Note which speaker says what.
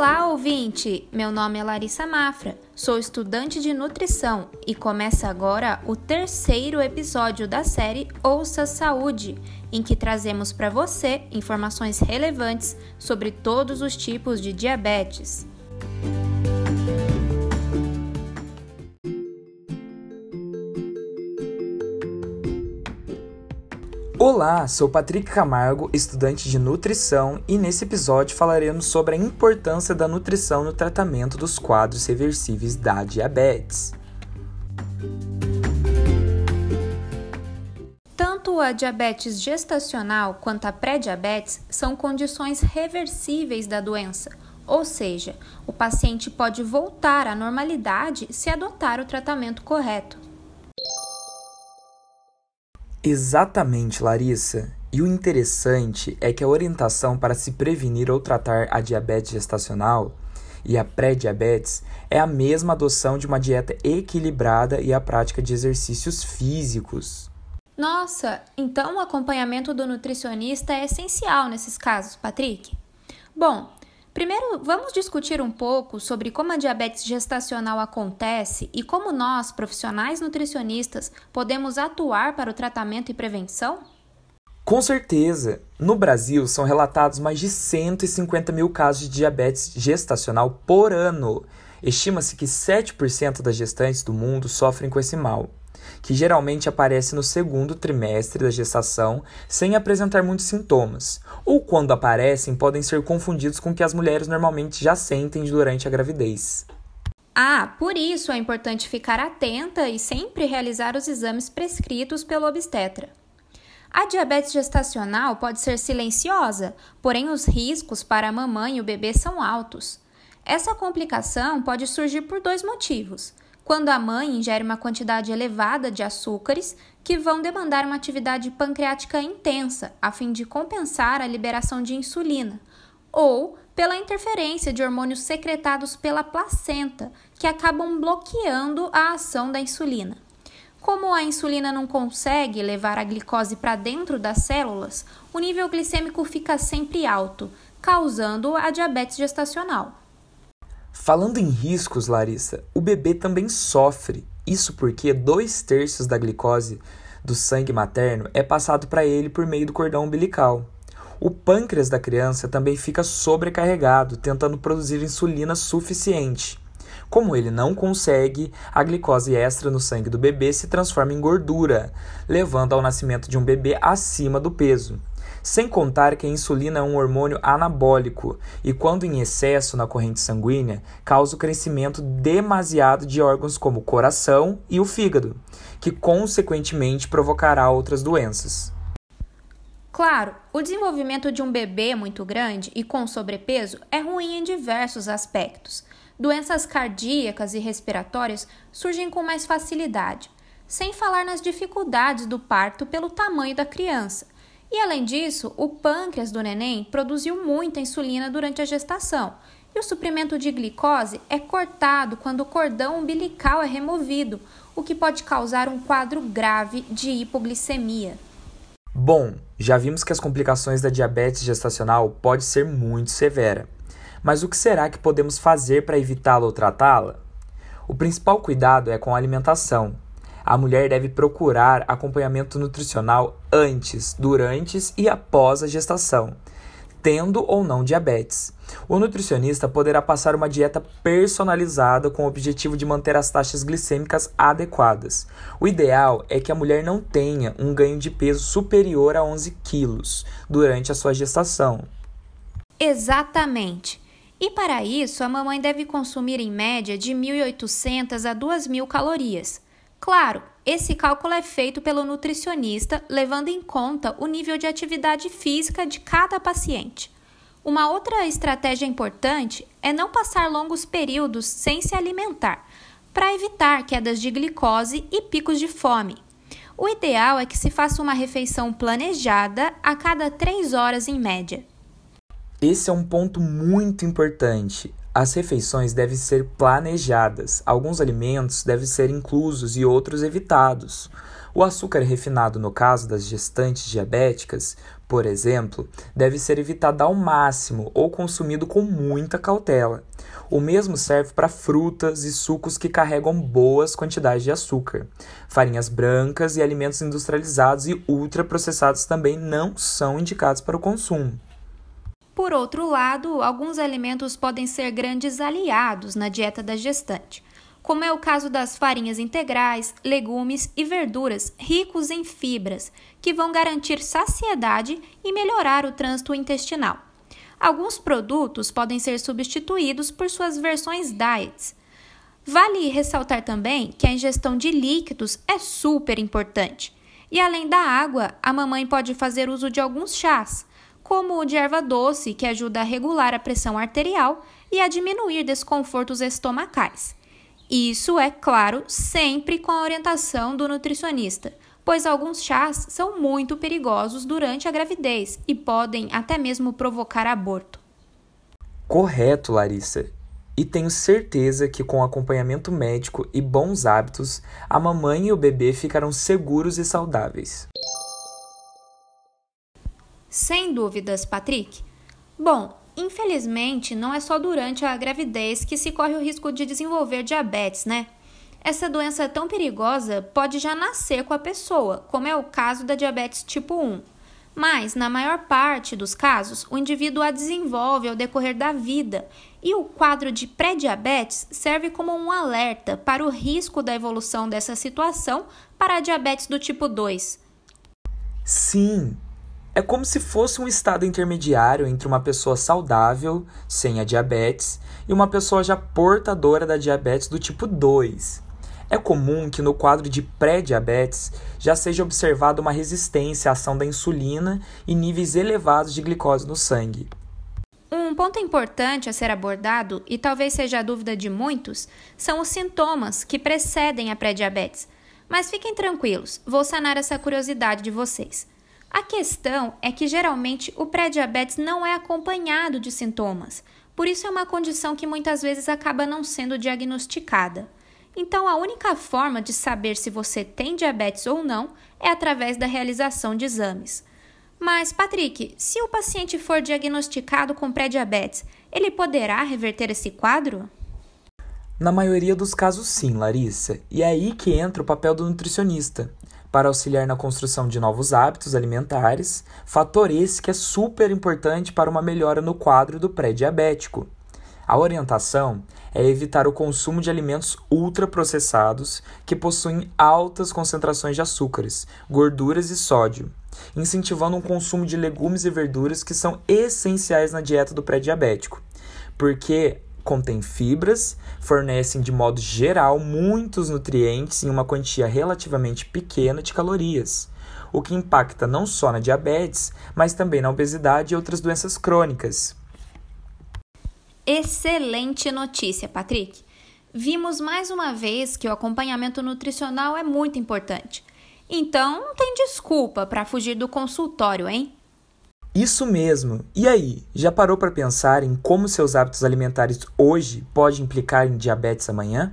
Speaker 1: Olá, ouvinte! Meu nome é Larissa Mafra, sou estudante de nutrição e começa agora o terceiro episódio da série Ouça Saúde, em que trazemos para você informações relevantes sobre todos os tipos de diabetes.
Speaker 2: Olá, sou Patrick Camargo, estudante de nutrição, e nesse episódio falaremos sobre a importância da nutrição no tratamento dos quadros reversíveis da diabetes.
Speaker 1: Tanto a diabetes gestacional quanto a pré-diabetes são condições reversíveis da doença, ou seja, o paciente pode voltar à normalidade se adotar o tratamento correto.
Speaker 2: Exatamente, Larissa. E o interessante é que a orientação para se prevenir ou tratar a diabetes gestacional e a pré-diabetes é a mesma adoção de uma dieta equilibrada e a prática de exercícios físicos.
Speaker 1: Nossa, então o acompanhamento do nutricionista é essencial nesses casos, Patrick? Bom, Primeiro, vamos discutir um pouco sobre como a diabetes gestacional acontece e como nós, profissionais nutricionistas, podemos atuar para o tratamento e prevenção?
Speaker 2: Com certeza! No Brasil, são relatados mais de 150 mil casos de diabetes gestacional por ano. Estima-se que 7% das gestantes do mundo sofrem com esse mal que geralmente aparece no segundo trimestre da gestação sem apresentar muitos sintomas, ou quando aparecem podem ser confundidos com o que as mulheres normalmente já sentem durante a gravidez.
Speaker 1: Ah, por isso é importante ficar atenta e sempre realizar os exames prescritos pelo obstetra. A diabetes gestacional pode ser silenciosa, porém os riscos para a mamãe e o bebê são altos. Essa complicação pode surgir por dois motivos quando a mãe ingere uma quantidade elevada de açúcares que vão demandar uma atividade pancreática intensa a fim de compensar a liberação de insulina, ou pela interferência de hormônios secretados pela placenta que acabam bloqueando a ação da insulina. Como a insulina não consegue levar a glicose para dentro das células, o nível glicêmico fica sempre alto, causando a diabetes gestacional.
Speaker 2: Falando em riscos, Larissa, o bebê também sofre. Isso porque dois terços da glicose do sangue materno é passado para ele por meio do cordão umbilical. O pâncreas da criança também fica sobrecarregado, tentando produzir insulina suficiente. Como ele não consegue, a glicose extra no sangue do bebê se transforma em gordura, levando ao nascimento de um bebê acima do peso. Sem contar que a insulina é um hormônio anabólico e, quando em excesso na corrente sanguínea, causa o crescimento demasiado de órgãos como o coração e o fígado, que consequentemente provocará outras doenças.
Speaker 1: Claro, o desenvolvimento de um bebê muito grande e com sobrepeso é ruim em diversos aspectos. Doenças cardíacas e respiratórias surgem com mais facilidade, sem falar nas dificuldades do parto pelo tamanho da criança e além disso, o pâncreas do neném produziu muita insulina durante a gestação. E o suprimento de glicose é cortado quando o cordão umbilical é removido, o que pode causar um quadro grave de hipoglicemia.
Speaker 2: Bom, já vimos que as complicações da diabetes gestacional pode ser muito severa. Mas o que será que podemos fazer para evitá-la ou tratá-la? O principal cuidado é com a alimentação, a mulher deve procurar acompanhamento nutricional antes, durante e após a gestação, tendo ou não diabetes. O nutricionista poderá passar uma dieta personalizada com o objetivo de manter as taxas glicêmicas adequadas. O ideal é que a mulher não tenha um ganho de peso superior a 11 quilos durante a sua gestação.
Speaker 1: Exatamente. E para isso, a mamãe deve consumir em média de 1.800 a 2.000 calorias. Claro, esse cálculo é feito pelo nutricionista, levando em conta o nível de atividade física de cada paciente. Uma outra estratégia importante é não passar longos períodos sem se alimentar, para evitar quedas de glicose e picos de fome. O ideal é que se faça uma refeição planejada a cada 3 horas em média.
Speaker 2: Esse é um ponto muito importante. As refeições devem ser planejadas. Alguns alimentos devem ser inclusos e outros evitados. O açúcar refinado, no caso das gestantes diabéticas, por exemplo, deve ser evitado ao máximo ou consumido com muita cautela. O mesmo serve para frutas e sucos que carregam boas quantidades de açúcar. Farinhas brancas e alimentos industrializados e ultraprocessados também não são indicados para o consumo.
Speaker 1: Por outro lado, alguns alimentos podem ser grandes aliados na dieta da gestante como é o caso das farinhas integrais, legumes e verduras ricos em fibras, que vão garantir saciedade e melhorar o trânsito intestinal. Alguns produtos podem ser substituídos por suas versões diets. Vale ressaltar também que a ingestão de líquidos é super importante. E além da água, a mamãe pode fazer uso de alguns chás, como o de erva doce, que ajuda a regular a pressão arterial e a diminuir desconfortos estomacais. Isso é, claro, sempre com a orientação do nutricionista, pois alguns chás são muito perigosos durante a gravidez e podem até mesmo provocar aborto.
Speaker 2: Correto, Larissa. E tenho certeza que com acompanhamento médico e bons hábitos, a mamãe e o bebê ficarão seguros e saudáveis.
Speaker 1: Sem dúvidas, Patrick. Bom, Infelizmente, não é só durante a gravidez que se corre o risco de desenvolver diabetes, né? Essa doença tão perigosa pode já nascer com a pessoa, como é o caso da diabetes tipo 1. Mas, na maior parte dos casos, o indivíduo a desenvolve ao decorrer da vida, e o quadro de pré-diabetes serve como um alerta para o risco da evolução dessa situação para a diabetes do tipo 2.
Speaker 2: Sim, é como se fosse um estado intermediário entre uma pessoa saudável, sem a diabetes, e uma pessoa já portadora da diabetes do tipo 2. É comum que no quadro de pré-diabetes já seja observada uma resistência à ação da insulina e níveis elevados de glicose no sangue.
Speaker 1: Um ponto importante a ser abordado, e talvez seja a dúvida de muitos, são os sintomas que precedem a pré-diabetes. Mas fiquem tranquilos, vou sanar essa curiosidade de vocês. A questão é que geralmente o pré-diabetes não é acompanhado de sintomas, por isso é uma condição que muitas vezes acaba não sendo diagnosticada. Então, a única forma de saber se você tem diabetes ou não é através da realização de exames. Mas, Patrick, se o paciente for diagnosticado com pré-diabetes, ele poderá reverter esse quadro?
Speaker 2: Na maioria dos casos, sim, Larissa. E é aí que entra o papel do nutricionista para auxiliar na construção de novos hábitos alimentares, fator esse que é super importante para uma melhora no quadro do pré-diabético. A orientação é evitar o consumo de alimentos ultraprocessados que possuem altas concentrações de açúcares, gorduras e sódio, incentivando um consumo de legumes e verduras que são essenciais na dieta do pré-diabético, porque contém fibras, fornecem de modo geral muitos nutrientes em uma quantia relativamente pequena de calorias, o que impacta não só na diabetes, mas também na obesidade e outras doenças crônicas.
Speaker 1: Excelente notícia, Patrick! Vimos mais uma vez que o acompanhamento nutricional é muito importante. Então, não tem desculpa para fugir do consultório, hein?
Speaker 2: Isso mesmo. E aí, já parou para pensar em como seus hábitos alimentares hoje podem implicar em diabetes amanhã?